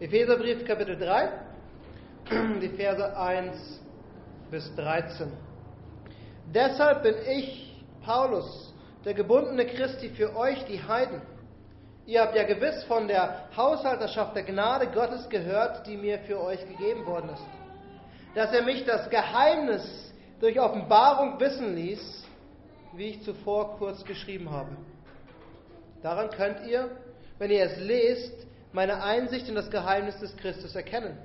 Epheserbrief Kapitel 3, die Verse 1 bis 13. Deshalb bin ich, Paulus, der gebundene Christi für euch, die Heiden. Ihr habt ja gewiss von der Haushalterschaft der Gnade Gottes gehört, die mir für euch gegeben worden ist. Dass er mich das Geheimnis durch Offenbarung wissen ließ, wie ich zuvor kurz geschrieben habe. Daran könnt ihr, wenn ihr es lest, meine Einsicht in das Geheimnis des Christus erkennen,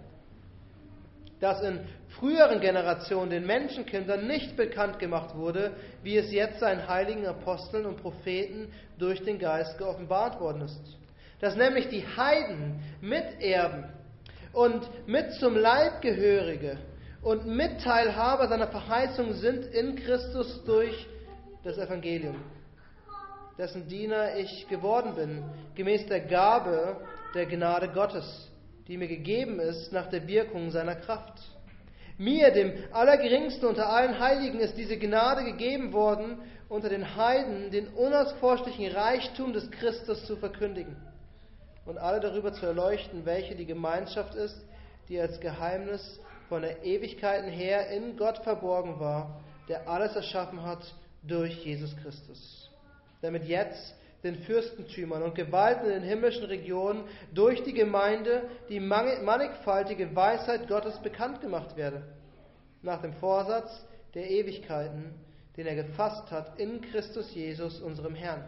das in früheren Generationen den Menschenkindern nicht bekannt gemacht wurde, wie es jetzt seinen heiligen Aposteln und Propheten durch den Geist geoffenbart worden ist. Dass nämlich die Heiden Miterben und mit zum Leibgehörige und Mitteilhaber seiner Verheißung sind in Christus durch das Evangelium, dessen Diener ich geworden bin, gemäß der Gabe der Gnade Gottes, die mir gegeben ist nach der Wirkung seiner Kraft. Mir, dem Allergeringsten unter allen Heiligen, ist diese Gnade gegeben worden, unter den Heiden den unausforschlichen Reichtum des Christus zu verkündigen und alle darüber zu erleuchten, welche die Gemeinschaft ist, die als Geheimnis von der Ewigkeiten her in Gott verborgen war, der alles erschaffen hat durch Jesus Christus. Damit jetzt den Fürstentümern und Gewalten in den himmlischen Regionen durch die Gemeinde die mannigfaltige Weisheit Gottes bekannt gemacht werde, nach dem Vorsatz der Ewigkeiten, den er gefasst hat in Christus Jesus, unserem Herrn,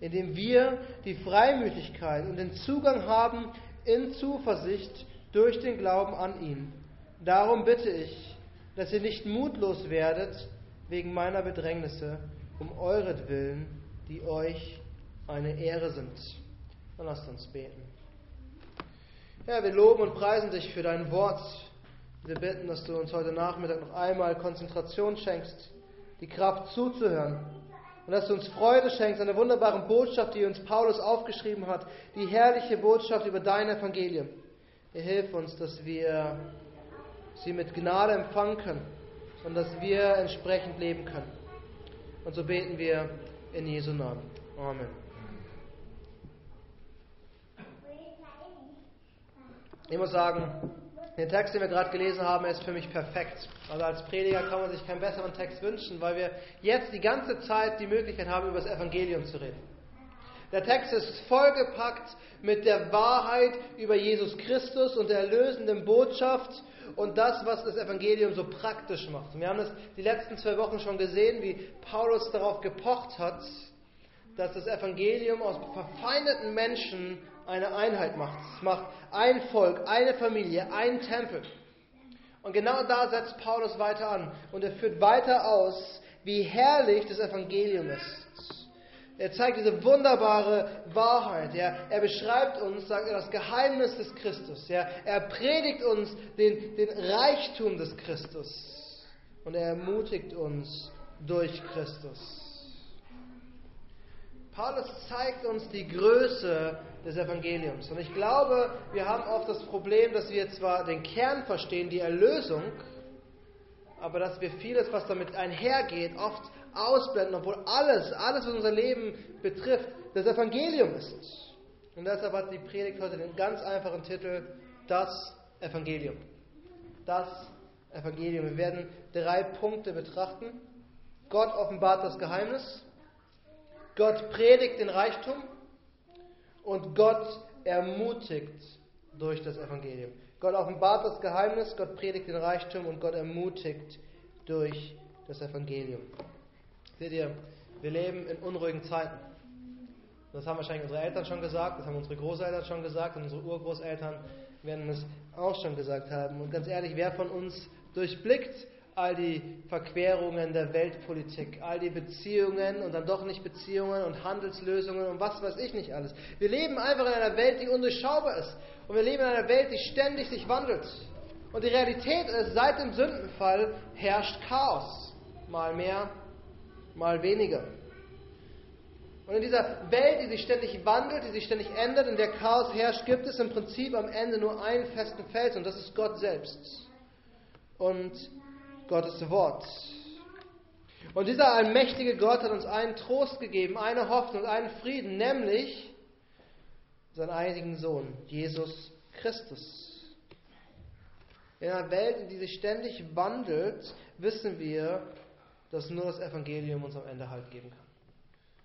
indem wir die Freimütigkeit und den Zugang haben in Zuversicht durch den Glauben an ihn. Darum bitte ich, dass ihr nicht mutlos werdet wegen meiner Bedrängnisse, um euretwillen, die euch eine Ehre sind. Dann lasst uns beten. Herr, wir loben und preisen dich für dein Wort. Wir bitten, dass du uns heute Nachmittag noch einmal Konzentration schenkst, die Kraft zuzuhören. Und dass du uns Freude schenkst an der wunderbaren Botschaft, die uns Paulus aufgeschrieben hat, die herrliche Botschaft über dein Evangelium. Herr, hilf uns, dass wir sie mit Gnade empfangen können und dass wir entsprechend leben können. Und so beten wir in Jesu Namen. Amen. Ich muss sagen, der Text, den wir gerade gelesen haben, ist für mich perfekt. Also als Prediger kann man sich keinen besseren Text wünschen, weil wir jetzt die ganze Zeit die Möglichkeit haben, über das Evangelium zu reden. Der Text ist vollgepackt mit der Wahrheit über Jesus Christus und der erlösenden Botschaft und das, was das Evangelium so praktisch macht. Wir haben das die letzten zwei Wochen schon gesehen, wie Paulus darauf gepocht hat, dass das Evangelium aus verfeindeten Menschen eine Einheit macht. Es macht ein Volk, eine Familie, ein Tempel. Und genau da setzt Paulus weiter an. Und er führt weiter aus, wie herrlich das Evangelium ist. Er zeigt diese wunderbare Wahrheit. Er, er beschreibt uns, sagt er, das Geheimnis des Christus. Er, er predigt uns den, den Reichtum des Christus. Und er ermutigt uns durch Christus. Paulus zeigt uns die Größe des Evangeliums. Und ich glaube, wir haben oft das Problem, dass wir zwar den Kern verstehen, die Erlösung, aber dass wir vieles, was damit einhergeht, oft ausblenden, obwohl alles, alles, was unser Leben betrifft, das Evangelium ist. Und deshalb hat die Predigt heute den ganz einfachen Titel, das Evangelium. Das Evangelium. Wir werden drei Punkte betrachten. Gott offenbart das Geheimnis. Gott predigt den Reichtum und Gott ermutigt durch das Evangelium. Gott offenbart das Geheimnis, Gott predigt den Reichtum und Gott ermutigt durch das Evangelium. Seht ihr, wir leben in unruhigen Zeiten. Das haben wahrscheinlich unsere Eltern schon gesagt, das haben unsere Großeltern schon gesagt und unsere Urgroßeltern werden es auch schon gesagt haben. Und ganz ehrlich, wer von uns durchblickt all die Verquerungen der Weltpolitik, all die Beziehungen und dann doch nicht Beziehungen und Handelslösungen und was weiß ich nicht alles. Wir leben einfach in einer Welt, die undurchschaubar ist. Und wir leben in einer Welt, die ständig sich wandelt. Und die Realität ist, seit dem Sündenfall herrscht Chaos. Mal mehr, mal weniger. Und in dieser Welt, die sich ständig wandelt, die sich ständig ändert, in der Chaos herrscht, gibt es im Prinzip am Ende nur einen festen Fels und das ist Gott selbst. Und Gottes Wort. Und dieser allmächtige Gott hat uns einen Trost gegeben, eine Hoffnung, einen Frieden, nämlich seinen einzigen Sohn, Jesus Christus. In einer Welt, in die sich ständig wandelt, wissen wir, dass nur das Evangelium uns am Ende Halt geben kann.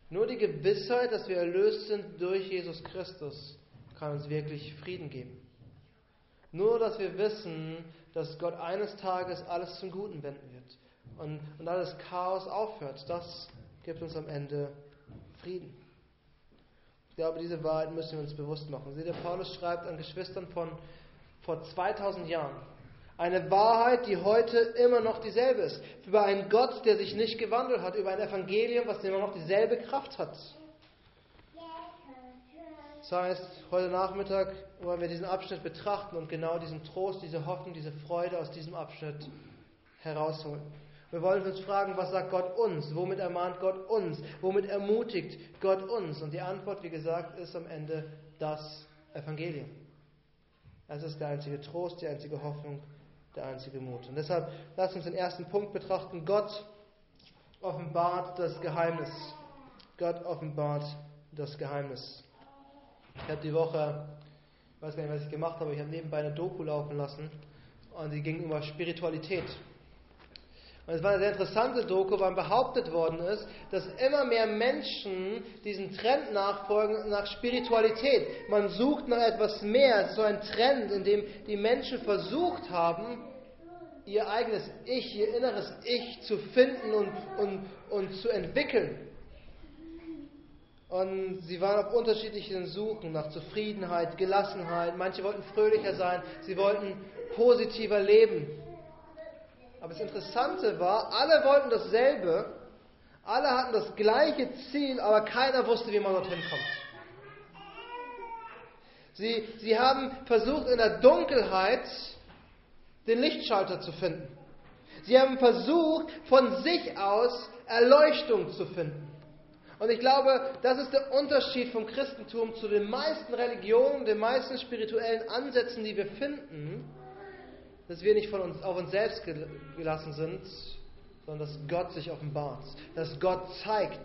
Nur die Gewissheit, dass wir erlöst sind durch Jesus Christus, kann uns wirklich Frieden geben. Nur, dass wir wissen, dass Gott eines Tages alles zum Guten wenden wird und, und alles Chaos aufhört, das gibt uns am Ende Frieden. Ich glaube, diese Wahrheit müssen wir uns bewusst machen. Seht ihr, Paulus schreibt an Geschwistern von vor 2000 Jahren. Eine Wahrheit, die heute immer noch dieselbe ist. Über einen Gott, der sich nicht gewandelt hat. Über ein Evangelium, was immer noch dieselbe Kraft hat. Das heißt, heute Nachmittag wollen wir diesen Abschnitt betrachten und genau diesen Trost, diese Hoffnung, diese Freude aus diesem Abschnitt herausholen. Wir wollen uns fragen, was sagt Gott uns? Womit ermahnt Gott uns? Womit ermutigt Gott uns? Und die Antwort, wie gesagt, ist am Ende das Evangelium. Das ist der einzige Trost, die einzige Hoffnung, der einzige Mut. Und deshalb lasst uns den ersten Punkt betrachten. Gott offenbart das Geheimnis. Gott offenbart das Geheimnis. Ich habe die Woche, ich weiß gar nicht, was ich gemacht habe, ich habe nebenbei eine Doku laufen lassen und die ging über Spiritualität. Und es war eine sehr interessante Doku, weil behauptet worden ist, dass immer mehr Menschen diesen Trend nachfolgen nach Spiritualität. Man sucht nach etwas mehr. Es ist so ein Trend, in dem die Menschen versucht haben, ihr eigenes Ich, ihr inneres Ich zu finden und, und, und zu entwickeln. Und sie waren auf unterschiedlichen Suchen nach Zufriedenheit, Gelassenheit. Manche wollten fröhlicher sein, sie wollten positiver leben. Aber das Interessante war, alle wollten dasselbe, alle hatten das gleiche Ziel, aber keiner wusste, wie man dorthin kommt. Sie, sie haben versucht, in der Dunkelheit den Lichtschalter zu finden. Sie haben versucht, von sich aus Erleuchtung zu finden. Und ich glaube, das ist der Unterschied vom Christentum zu den meisten Religionen, den meisten spirituellen Ansätzen, die wir finden, dass wir nicht von uns, auf uns selbst gelassen sind, sondern dass Gott sich offenbart, dass Gott zeigt.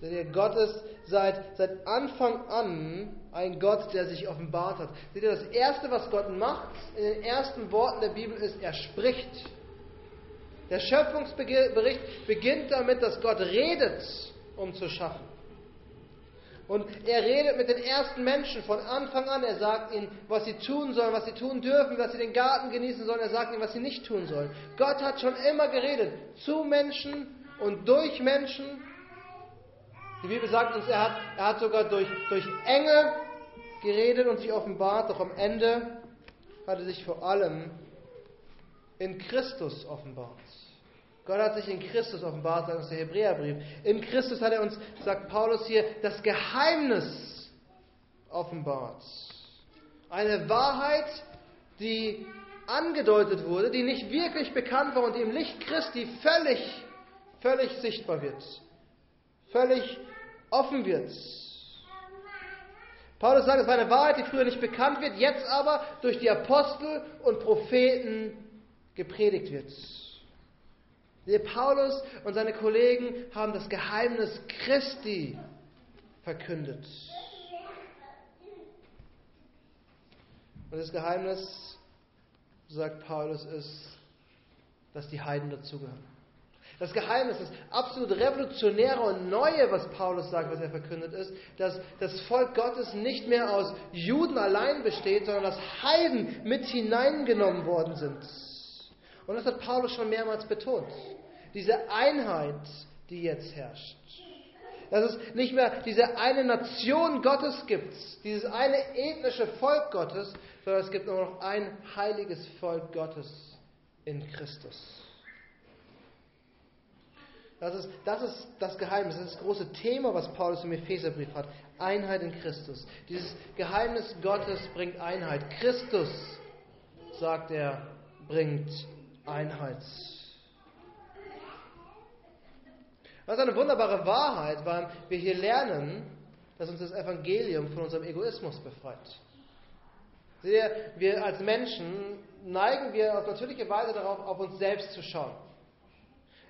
Denn Gott ist seit, seit Anfang an ein Gott, der sich offenbart hat. Seht ihr, das Erste, was Gott macht in den ersten Worten der Bibel ist, er spricht. Der Schöpfungsbericht beginnt damit, dass Gott redet, um zu schaffen. Und er redet mit den ersten Menschen von Anfang an. Er sagt ihnen, was sie tun sollen, was sie tun dürfen, dass sie den Garten genießen sollen. Er sagt ihnen, was sie nicht tun sollen. Gott hat schon immer geredet zu Menschen und durch Menschen. Die Bibel sagt uns, er hat, er hat sogar durch, durch Engel geredet und sich offenbart. Doch am Ende hat er sich vor allem in Christus offenbart. Gott hat sich in Christus offenbart, sagt uns der Hebräerbrief. In Christus hat er uns, sagt Paulus hier, das Geheimnis offenbart. Eine Wahrheit, die angedeutet wurde, die nicht wirklich bekannt war und im Licht Christi völlig, völlig sichtbar wird. Völlig offen wird. Paulus sagt, es war eine Wahrheit, die früher nicht bekannt wird, jetzt aber durch die Apostel und Propheten gepredigt wird. Der Paulus und seine Kollegen haben das Geheimnis Christi verkündet. Und das Geheimnis, sagt Paulus, ist, dass die Heiden dazugehören. Das Geheimnis, das absolut revolutionäre und neue, was Paulus sagt, was er verkündet, ist, dass das Volk Gottes nicht mehr aus Juden allein besteht, sondern dass Heiden mit hineingenommen worden sind. Und das hat Paulus schon mehrmals betont. Diese Einheit, die jetzt herrscht. Dass es nicht mehr diese eine Nation Gottes gibt, dieses eine ethnische Volk Gottes, sondern es gibt nur noch ein heiliges Volk Gottes in Christus. Das ist, das ist das Geheimnis, das ist das große Thema, was Paulus im Epheserbrief hat. Einheit in Christus. Dieses Geheimnis Gottes bringt Einheit. Christus, sagt er, bringt Einheit. Das ist eine wunderbare Wahrheit, weil wir hier lernen, dass uns das Evangelium von unserem Egoismus befreit. Wir als Menschen neigen wir auf natürliche Weise darauf, auf uns selbst zu schauen.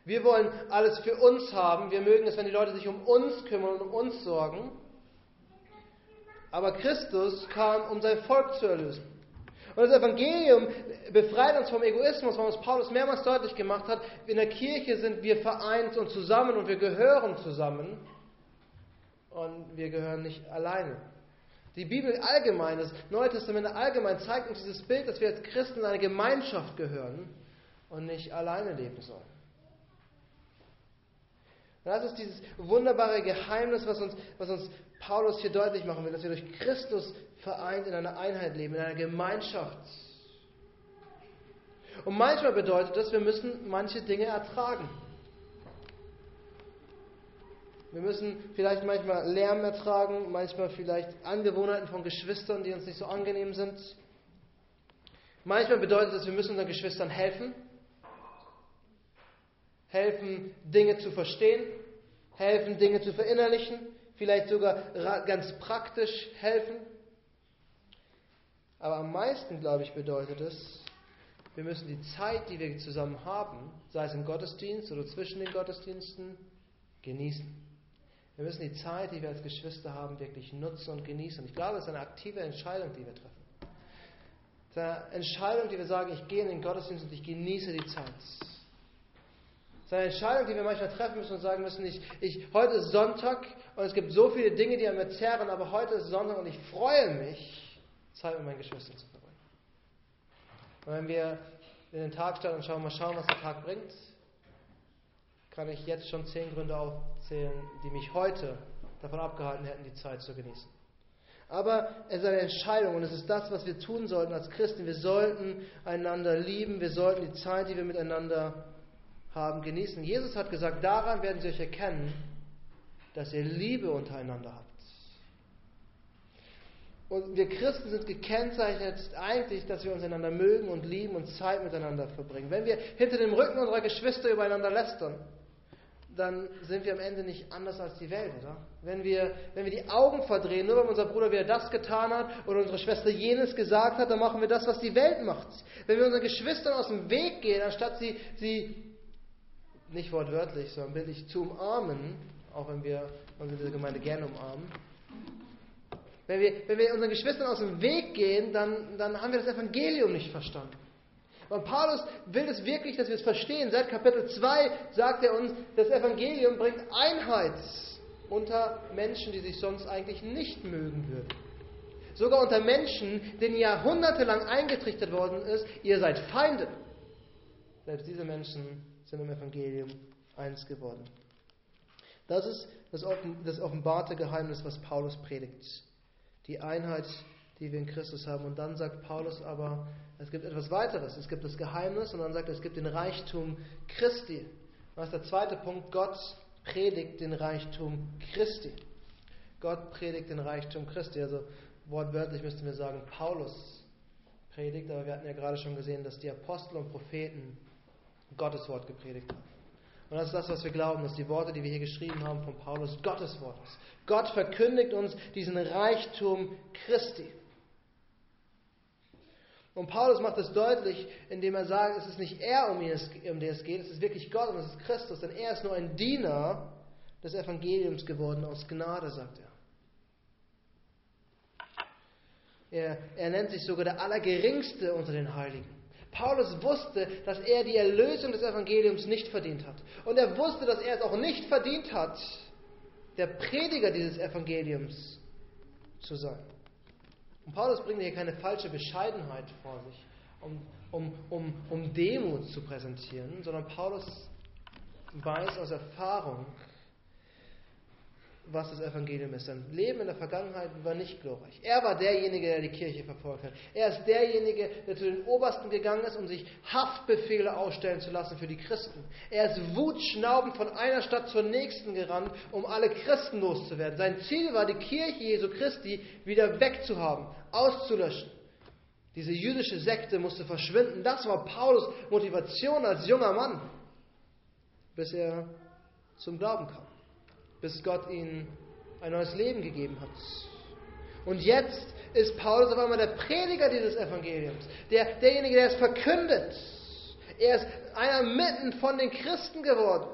Wir wollen alles für uns haben. Wir mögen es, wenn die Leute sich um uns kümmern und um uns sorgen. Aber Christus kam, um sein Volk zu erlösen. Und das Evangelium befreit uns vom Egoismus, warum es Paulus mehrmals deutlich gemacht hat. In der Kirche sind wir vereint und zusammen und wir gehören zusammen. Und wir gehören nicht alleine. Die Bibel allgemein, das Neue Testament allgemein zeigt uns dieses Bild, dass wir als Christen in eine Gemeinschaft gehören und nicht alleine leben sollen. Und das ist dieses wunderbare Geheimnis, was uns, was uns Paulus hier deutlich machen will, dass wir durch Christus vereint in einer Einheit leben, in einer Gemeinschaft. Und manchmal bedeutet das, wir müssen manche Dinge ertragen. Wir müssen vielleicht manchmal Lärm ertragen, manchmal vielleicht Angewohnheiten von Geschwistern, die uns nicht so angenehm sind. Manchmal bedeutet das, wir müssen unseren Geschwistern helfen. Helfen, Dinge zu verstehen. Helfen, Dinge zu verinnerlichen. Vielleicht sogar ganz praktisch helfen. Aber am meisten, glaube ich, bedeutet es, wir müssen die Zeit, die wir zusammen haben, sei es im Gottesdienst oder zwischen den Gottesdiensten, genießen. Wir müssen die Zeit, die wir als Geschwister haben, wirklich nutzen und genießen. Ich glaube, es ist eine aktive Entscheidung, die wir treffen. Eine Entscheidung, die wir sagen, ich gehe in den Gottesdienst und ich genieße die Zeit. Es ist eine Entscheidung, die wir manchmal treffen müssen und sagen müssen, ich, ich, heute ist Sonntag und es gibt so viele Dinge, die an mir zerren, aber heute ist Sonntag und ich freue mich, Zeit mit meinen Geschwistern zu verbringen. Und wenn wir in den Tag starten und schauen, mal schauen, was der Tag bringt, kann ich jetzt schon zehn Gründe aufzählen, die mich heute davon abgehalten hätten, die Zeit zu genießen. Aber es ist eine Entscheidung und es ist das, was wir tun sollten als Christen. Wir sollten einander lieben, wir sollten die Zeit, die wir miteinander haben, genießen. Jesus hat gesagt, daran werden sie euch erkennen, dass ihr Liebe untereinander habt. Und wir Christen sind gekennzeichnet eigentlich, dass wir uns einander mögen und lieben und Zeit miteinander verbringen. Wenn wir hinter dem Rücken unserer Geschwister übereinander lästern, dann sind wir am Ende nicht anders als die Welt, oder? Wenn wir, wenn wir die Augen verdrehen, nur weil unser Bruder wieder das getan hat oder unsere Schwester jenes gesagt hat, dann machen wir das, was die Welt macht. Wenn wir unseren Geschwistern aus dem Weg gehen, anstatt sie, sie nicht wortwörtlich, sondern bildlich zu umarmen, auch wenn wir unsere Gemeinde gerne umarmen, wenn wir, wenn wir unseren Geschwistern aus dem Weg gehen, dann, dann haben wir das Evangelium nicht verstanden. Und Paulus will es wirklich, dass wir es verstehen. Seit Kapitel 2 sagt er uns, das Evangelium bringt Einheit unter Menschen, die sich sonst eigentlich nicht mögen würden. Sogar unter Menschen, denen jahrhundertelang eingetrichtert worden ist, ihr seid Feinde. Selbst diese Menschen sind im Evangelium eins geworden. Das ist das offenbarte Geheimnis, was Paulus predigt. Die Einheit, die wir in Christus haben. Und dann sagt Paulus aber, es gibt etwas weiteres. Es gibt das Geheimnis und dann sagt er, es gibt den Reichtum Christi. Was ist der zweite Punkt? Gott predigt den Reichtum Christi. Gott predigt den Reichtum Christi. Also wortwörtlich müssten wir sagen, Paulus predigt, aber wir hatten ja gerade schon gesehen, dass die Apostel und Propheten Gottes Wort gepredigt haben. Und das ist das, was wir glauben, dass die Worte, die wir hier geschrieben haben von Paulus, Gottes Wort ist. Gott verkündigt uns diesen Reichtum Christi. Und Paulus macht es deutlich, indem er sagt, es ist nicht er, um, ihn, um den es geht, es ist wirklich Gott und es ist Christus, denn er ist nur ein Diener des Evangeliums geworden aus Gnade, sagt er. Er, er nennt sich sogar der Allergeringste unter den Heiligen. Paulus wusste, dass er die Erlösung des Evangeliums nicht verdient hat. Und er wusste, dass er es auch nicht verdient hat, der Prediger dieses Evangeliums zu sein. Und Paulus bringt hier keine falsche Bescheidenheit vor sich, um, um, um, um Demut zu präsentieren, sondern Paulus weiß aus Erfahrung, was das Evangelium ist. Sein Leben in der Vergangenheit war nicht glorreich. Er war derjenige, der die Kirche verfolgt hat. Er ist derjenige, der zu den Obersten gegangen ist, um sich Haftbefehle ausstellen zu lassen für die Christen. Er ist wutschnaubend von einer Stadt zur nächsten gerannt, um alle Christen loszuwerden. Sein Ziel war, die Kirche Jesu Christi wieder wegzuhaben, auszulöschen. Diese jüdische Sekte musste verschwinden. Das war Paulus Motivation als junger Mann, bis er zum Glauben kam bis Gott ihnen ein neues Leben gegeben hat. Und jetzt ist Paulus auf einmal der Prediger dieses Evangeliums, der, derjenige, der es verkündet. Er ist einer mitten von den Christen geworden.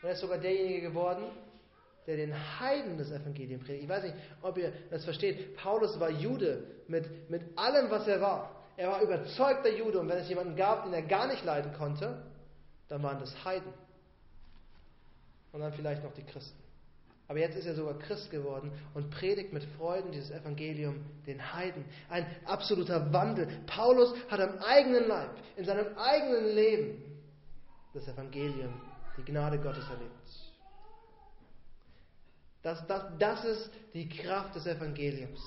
Und er ist sogar derjenige geworden, der den Heiden das Evangelium predigt. Ich weiß nicht, ob ihr das versteht. Paulus war Jude mit, mit allem, was er war. Er war überzeugter Jude und wenn es jemanden gab, den er gar nicht leiden konnte, dann waren das Heiden. Und dann vielleicht noch die Christen. Aber jetzt ist er sogar Christ geworden und predigt mit Freuden dieses Evangelium den Heiden. Ein absoluter Wandel. Paulus hat am eigenen Leib, in seinem eigenen Leben, das Evangelium, die Gnade Gottes erlebt. Das, das, das ist die Kraft des Evangeliums.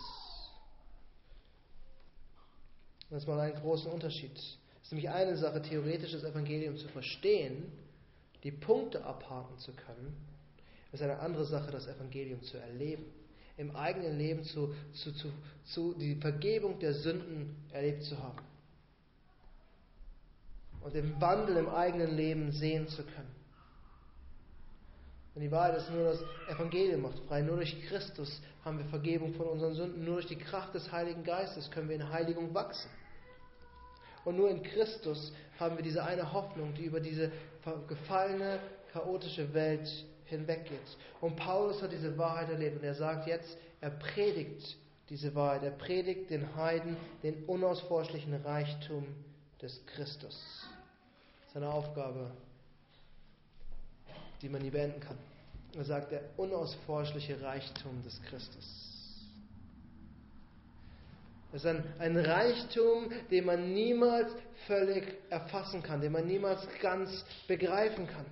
Das ist mal einen großen Unterschied. Es ist nämlich eine Sache, theoretisches Evangelium zu verstehen, die Punkte abhaken zu können. Ist eine andere Sache, das Evangelium zu erleben. Im eigenen Leben zu, zu, zu, zu die Vergebung der Sünden erlebt zu haben. Und den Wandel im eigenen Leben sehen zu können. Und die Wahrheit ist nur, das Evangelium macht frei. Nur durch Christus haben wir Vergebung von unseren Sünden. Nur durch die Kraft des Heiligen Geistes können wir in Heiligung wachsen. Und nur in Christus haben wir diese eine Hoffnung, die über diese gefallene, chaotische Welt hinweggeht. Und Paulus hat diese Wahrheit erlebt und er sagt jetzt, er predigt diese Wahrheit. Er predigt den Heiden den unausforschlichen Reichtum des Christus. Seine Aufgabe die man nie beenden kann. Er sagt, der unausforschliche Reichtum des Christus. Es ist ein, ein Reichtum, den man niemals völlig erfassen kann, den man niemals ganz begreifen kann.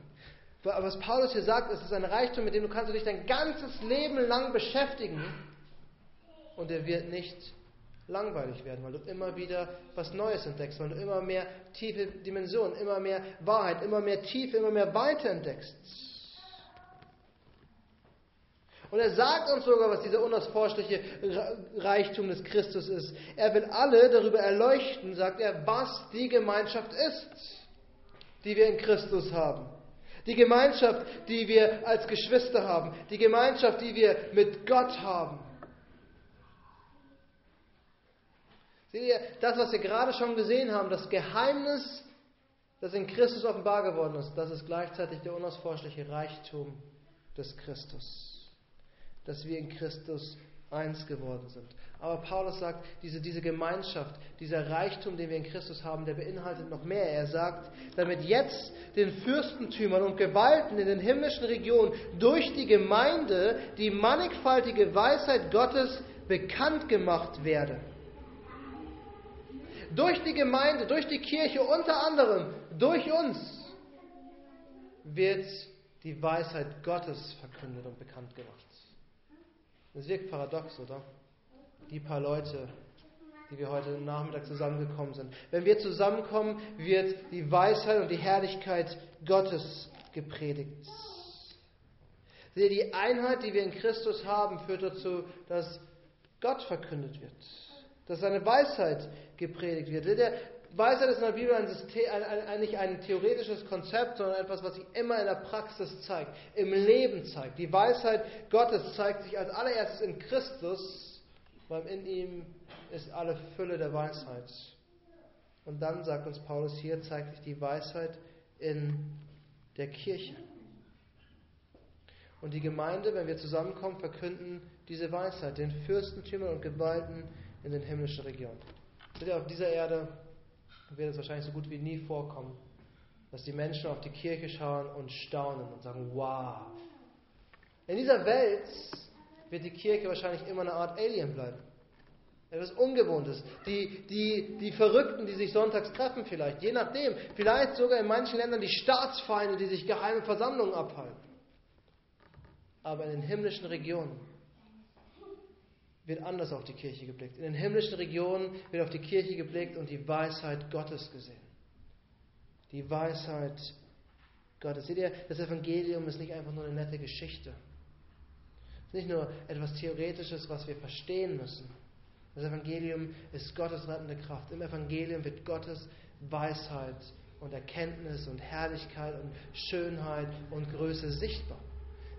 Was Paulus hier sagt, es ist ein Reichtum, mit dem du kannst dich dein ganzes Leben lang beschäftigen und er wird nicht langweilig werden, weil du immer wieder was Neues entdeckst, weil du immer mehr tiefe Dimensionen, immer mehr Wahrheit, immer mehr Tiefe, immer mehr Weite entdeckst. Und er sagt uns sogar, was dieser unausforschliche Reichtum des Christus ist. Er will alle darüber erleuchten, sagt er, was die Gemeinschaft ist, die wir in Christus haben. Die Gemeinschaft, die wir als Geschwister haben. Die Gemeinschaft, die wir mit Gott haben. Seht ihr, das, was wir gerade schon gesehen haben, das Geheimnis, das in Christus offenbar geworden ist, das ist gleichzeitig der unausforschliche Reichtum des Christus dass wir in Christus eins geworden sind. Aber Paulus sagt, diese, diese Gemeinschaft, dieser Reichtum, den wir in Christus haben, der beinhaltet noch mehr. Er sagt, damit jetzt den Fürstentümern und Gewalten in den himmlischen Regionen durch die Gemeinde die mannigfaltige Weisheit Gottes bekannt gemacht werde. Durch die Gemeinde, durch die Kirche, unter anderem durch uns, wird die Weisheit Gottes verkündet und bekannt gemacht. Das wirkt paradox, oder? Die paar Leute, die wir heute Nachmittag zusammengekommen sind. Wenn wir zusammenkommen, wird die Weisheit und die Herrlichkeit Gottes gepredigt. Ihr, die Einheit, die wir in Christus haben, führt dazu, dass Gott verkündet wird, dass seine Weisheit gepredigt wird. Ihr, Weisheit ist in der Bibel ein System, ein, ein, nicht ein theoretisches Konzept, sondern etwas, was sich immer in der Praxis zeigt, im Leben zeigt. Die Weisheit Gottes zeigt sich als allererstes in Christus, weil in ihm ist alle Fülle der Weisheit. Und dann, sagt uns Paulus hier, zeigt sich die Weisheit in der Kirche. Und die Gemeinde, wenn wir zusammenkommen, verkünden diese Weisheit den Fürstentümern und Gewalten in den himmlischen Regionen. Seht ihr, auf dieser Erde wird es wahrscheinlich so gut wie nie vorkommen, dass die Menschen auf die Kirche schauen und staunen und sagen, wow. In dieser Welt wird die Kirche wahrscheinlich immer eine Art Alien bleiben. Etwas Ungewohntes. Die, die, die Verrückten, die sich sonntags treffen vielleicht, je nachdem. Vielleicht sogar in manchen Ländern die Staatsfeinde, die sich geheime Versammlungen abhalten. Aber in den himmlischen Regionen wird anders auf die Kirche geblickt. In den himmlischen Regionen wird auf die Kirche geblickt und die Weisheit Gottes gesehen. Die Weisheit Gottes. Seht ihr, das Evangelium ist nicht einfach nur eine nette Geschichte. Es ist nicht nur etwas Theoretisches, was wir verstehen müssen. Das Evangelium ist Gottes rettende Kraft. Im Evangelium wird Gottes Weisheit und Erkenntnis und Herrlichkeit und Schönheit und Größe sichtbar.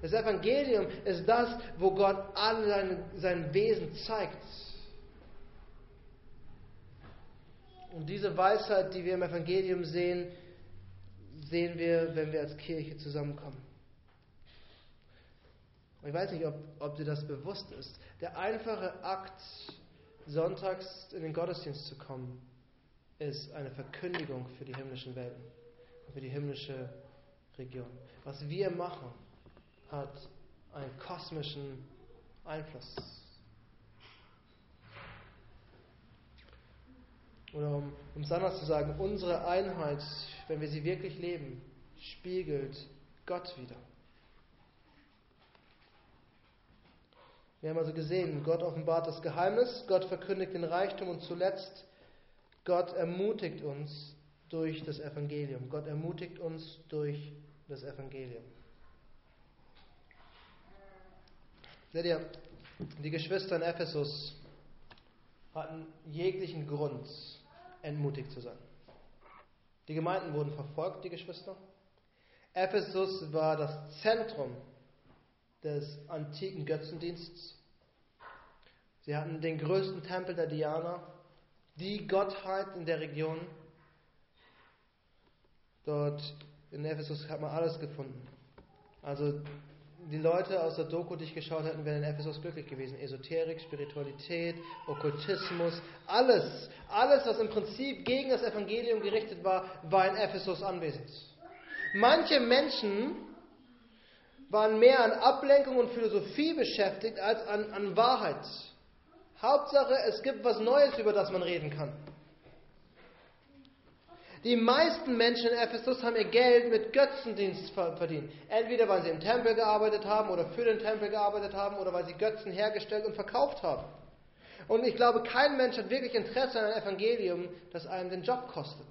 Das Evangelium ist das, wo Gott all sein, sein Wesen zeigt. Und diese Weisheit, die wir im Evangelium sehen, sehen wir, wenn wir als Kirche zusammenkommen. Ich weiß nicht, ob, ob dir das bewusst ist. Der einfache Akt, sonntags in den Gottesdienst zu kommen, ist eine Verkündigung für die himmlischen Welten, für die himmlische Region. Was wir machen, hat einen kosmischen Einfluss. Oder um, um es anders zu sagen, unsere Einheit, wenn wir sie wirklich leben, spiegelt Gott wieder. Wir haben also gesehen, Gott offenbart das Geheimnis, Gott verkündigt den Reichtum und zuletzt Gott ermutigt uns durch das Evangelium. Gott ermutigt uns durch das Evangelium. Seht ihr, die Geschwister in Ephesus hatten jeglichen Grund, entmutigt zu sein. Die Gemeinden wurden verfolgt, die Geschwister. Ephesus war das Zentrum des antiken Götzendienstes. Sie hatten den größten Tempel der Diana, die Gottheit in der Region. Dort in Ephesus hat man alles gefunden. Also die Leute aus der Doku, die ich geschaut hätten, wären in Ephesus glücklich gewesen. Esoterik, Spiritualität, Okkultismus, alles, alles, was im Prinzip gegen das Evangelium gerichtet war, war in Ephesus anwesend. Manche Menschen waren mehr an Ablenkung und Philosophie beschäftigt als an, an Wahrheit. Hauptsache, es gibt was Neues, über das man reden kann. Die meisten Menschen in Ephesus haben ihr Geld mit Götzendienst verdient. Entweder weil sie im Tempel gearbeitet haben oder für den Tempel gearbeitet haben oder weil sie Götzen hergestellt und verkauft haben. Und ich glaube, kein Mensch hat wirklich Interesse an einem Evangelium, das einem den Job kostet.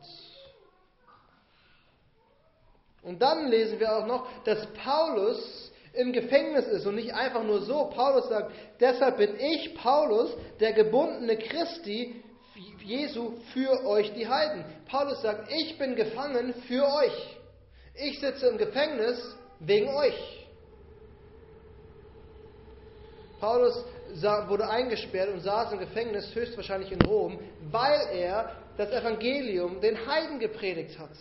Und dann lesen wir auch noch, dass Paulus im Gefängnis ist und nicht einfach nur so. Paulus sagt, deshalb bin ich, Paulus, der gebundene Christi, Jesu für euch die Heiden. Paulus sagt, ich bin gefangen für euch. Ich sitze im Gefängnis wegen euch. Paulus wurde eingesperrt und saß im Gefängnis, höchstwahrscheinlich in Rom, weil er das Evangelium den Heiden gepredigt hat.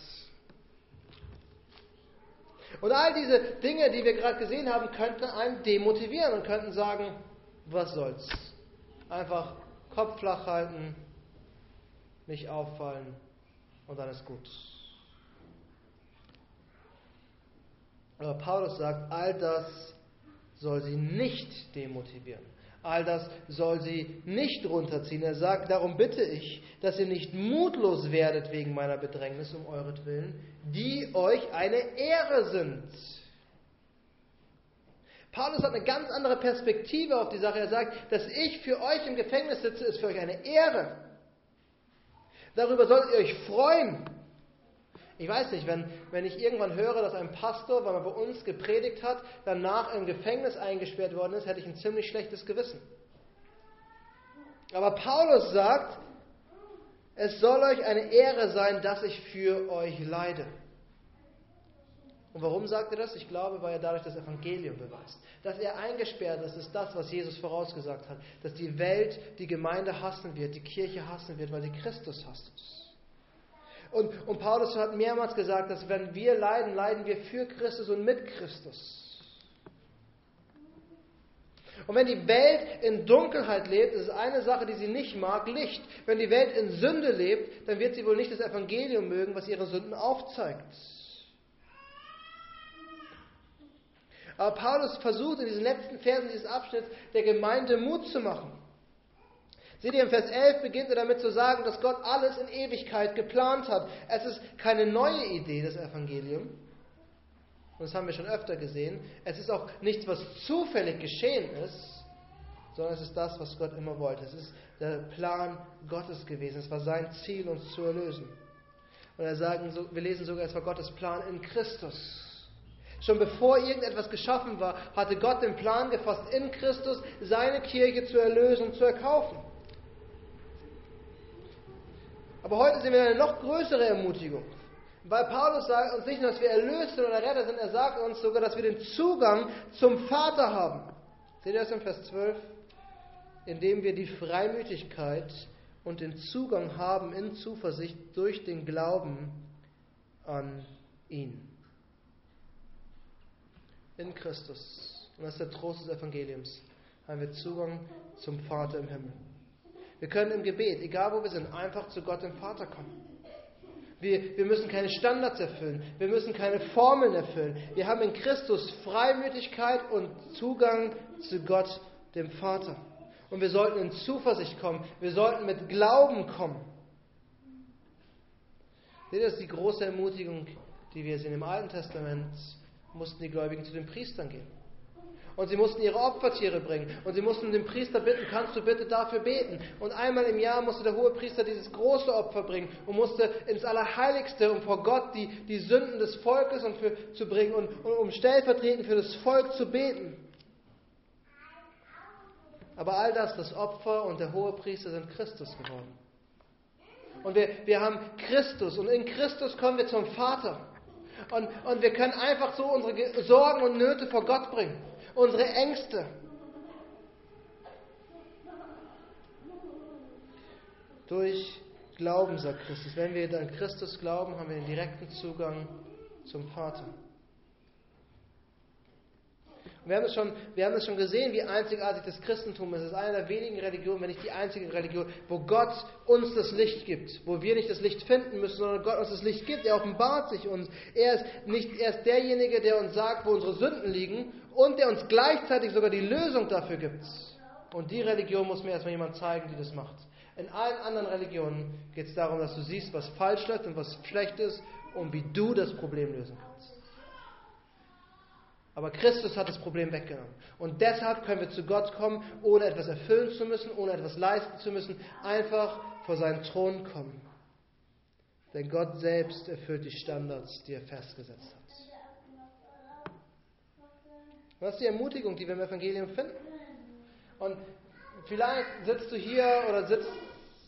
Und all diese Dinge, die wir gerade gesehen haben, könnten einen demotivieren und könnten sagen, was soll's. Einfach Kopf flach halten, nicht auffallen und dann ist gut. Aber Paulus sagt, all das soll sie nicht demotivieren. All das soll sie nicht runterziehen. Er sagt, darum bitte ich, dass ihr nicht mutlos werdet wegen meiner Bedrängnis um euretwillen, die euch eine Ehre sind. Paulus hat eine ganz andere Perspektive auf die Sache. Er sagt, dass ich für euch im Gefängnis sitze, ist für euch eine Ehre. Darüber solltet ihr euch freuen. Ich weiß nicht, wenn, wenn ich irgendwann höre, dass ein Pastor, weil er bei uns gepredigt hat, danach im Gefängnis eingesperrt worden ist, hätte ich ein ziemlich schlechtes Gewissen. Aber Paulus sagt, es soll euch eine Ehre sein, dass ich für euch leide. Und warum sagt er das? Ich glaube, weil er dadurch das Evangelium beweist. Dass er eingesperrt ist, ist das, was Jesus vorausgesagt hat. Dass die Welt die Gemeinde hassen wird, die Kirche hassen wird, weil sie Christus hasst. Und, und Paulus hat mehrmals gesagt, dass wenn wir leiden, leiden wir für Christus und mit Christus. Und wenn die Welt in Dunkelheit lebt, ist es eine Sache, die sie nicht mag, Licht. Wenn die Welt in Sünde lebt, dann wird sie wohl nicht das Evangelium mögen, was ihre Sünden aufzeigt. Aber Paulus versucht in diesen letzten Versen dieses Abschnitts der Gemeinde Mut zu machen. Seht ihr, im Vers 11 beginnt er damit zu sagen, dass Gott alles in Ewigkeit geplant hat. Es ist keine neue Idee, das Evangelium. Und das haben wir schon öfter gesehen. Es ist auch nichts, was zufällig geschehen ist, sondern es ist das, was Gott immer wollte. Es ist der Plan Gottes gewesen. Es war sein Ziel, uns zu erlösen. Und er sagen, wir lesen sogar, es war Gottes Plan in Christus. Schon bevor irgendetwas geschaffen war, hatte Gott den Plan gefasst, in Christus seine Kirche zu erlösen und zu erkaufen. Aber heute sehen wir eine noch größere Ermutigung. Weil Paulus sagt uns nicht nur, dass wir erlöst sind oder Retter sind, er sagt uns sogar, dass wir den Zugang zum Vater haben. Seht ihr das im Vers 12? Indem wir die Freimütigkeit und den Zugang haben in Zuversicht durch den Glauben an ihn in Christus. und das ist der Trost des Evangeliums, haben wir Zugang zum Vater im Himmel. Wir können im Gebet, egal wo wir sind, einfach zu Gott dem Vater kommen. Wir, wir müssen keine Standards erfüllen. Wir müssen keine Formeln erfüllen. Wir haben in Christus Freimütigkeit und Zugang zu Gott, dem Vater. Und wir sollten in Zuversicht kommen. Wir sollten mit Glauben kommen. Das ist die große Ermutigung, die wir sehen. Im Alten Testament mussten die Gläubigen zu den Priestern gehen. Und sie mussten ihre Opfertiere bringen. Und sie mussten den Priester bitten, kannst du bitte dafür beten? Und einmal im Jahr musste der hohe Priester dieses große Opfer bringen und musste ins Allerheiligste, um vor Gott die, die Sünden des Volkes und für, zu bringen und, und um stellvertretend für das Volk zu beten. Aber all das, das Opfer und der hohe Priester sind Christus geworden. Und wir, wir haben Christus und in Christus kommen wir zum Vater. Und, und wir können einfach so unsere Sorgen und Nöte vor Gott bringen, unsere Ängste. Durch Glauben, sagt Christus. Wenn wir an Christus glauben, haben wir den direkten Zugang zum Vater. Wir haben, es schon, wir haben es schon gesehen, wie einzigartig das Christentum ist. Es ist eine der wenigen Religionen, wenn nicht die einzige Religion, wo Gott uns das Licht gibt. Wo wir nicht das Licht finden müssen, sondern Gott uns das Licht gibt. Er offenbart sich uns. Er ist, nicht, er ist derjenige, der uns sagt, wo unsere Sünden liegen und der uns gleichzeitig sogar die Lösung dafür gibt. Und die Religion muss mir erstmal jemand zeigen, die das macht. In allen anderen Religionen geht es darum, dass du siehst, was falsch läuft und was schlecht ist und wie du das Problem lösen kannst. Aber Christus hat das Problem weggenommen. Und deshalb können wir zu Gott kommen, ohne etwas erfüllen zu müssen, ohne etwas leisten zu müssen, einfach vor seinen Thron kommen. Denn Gott selbst erfüllt die Standards, die er festgesetzt hat. Das ist die Ermutigung, die wir im Evangelium finden. Und vielleicht sitzt du hier oder sitzt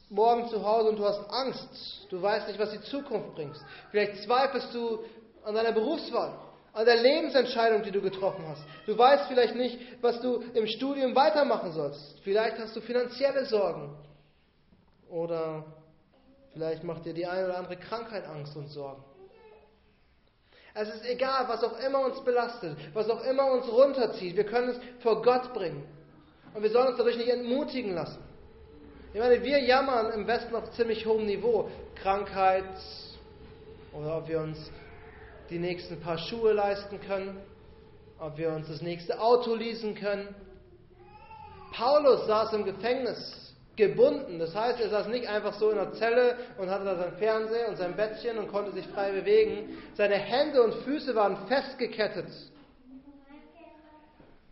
morgen zu Hause und du hast Angst. Du weißt nicht, was die Zukunft bringt. Vielleicht zweifelst du an deiner Berufswahl an der Lebensentscheidung, die du getroffen hast. Du weißt vielleicht nicht, was du im Studium weitermachen sollst. Vielleicht hast du finanzielle Sorgen. Oder vielleicht macht dir die eine oder andere Krankheit Angst und Sorgen. Es ist egal, was auch immer uns belastet, was auch immer uns runterzieht. Wir können es vor Gott bringen. Und wir sollen uns dadurch nicht entmutigen lassen. Ich meine, wir jammern im Westen auf ziemlich hohem Niveau. Krankheit oder ob wir uns die nächsten paar Schuhe leisten können, ob wir uns das nächste Auto leasen können. Paulus saß im Gefängnis, gebunden. Das heißt, er saß nicht einfach so in der Zelle und hatte da sein Fernseher und sein Bettchen und konnte sich frei bewegen. Seine Hände und Füße waren festgekettet.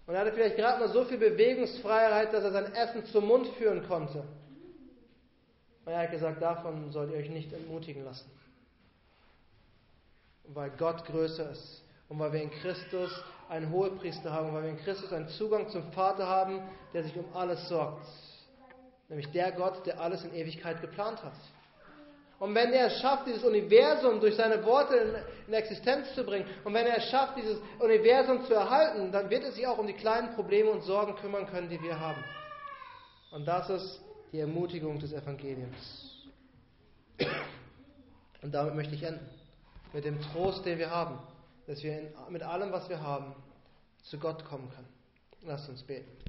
Und er hatte vielleicht gerade mal so viel Bewegungsfreiheit, dass er sein Essen zum Mund führen konnte. Und er hat gesagt, davon sollt ihr euch nicht entmutigen lassen weil Gott größer ist und weil wir in Christus einen Hohepriester haben, weil wir in Christus einen Zugang zum Vater haben, der sich um alles sorgt. Nämlich der Gott, der alles in Ewigkeit geplant hat. Und wenn er es schafft, dieses Universum durch seine Worte in, in, Existenz zu bringen, und wenn er es schafft, dieses Universum zu erhalten, dann wird er sich auch um die kleinen Probleme und Sorgen kümmern können, die wir haben. Und das ist die Ermutigung des Evangeliums. Und damit möchte ich enden mit dem Trost, den wir haben, dass wir mit allem, was wir haben, zu Gott kommen können. Lasst uns beten.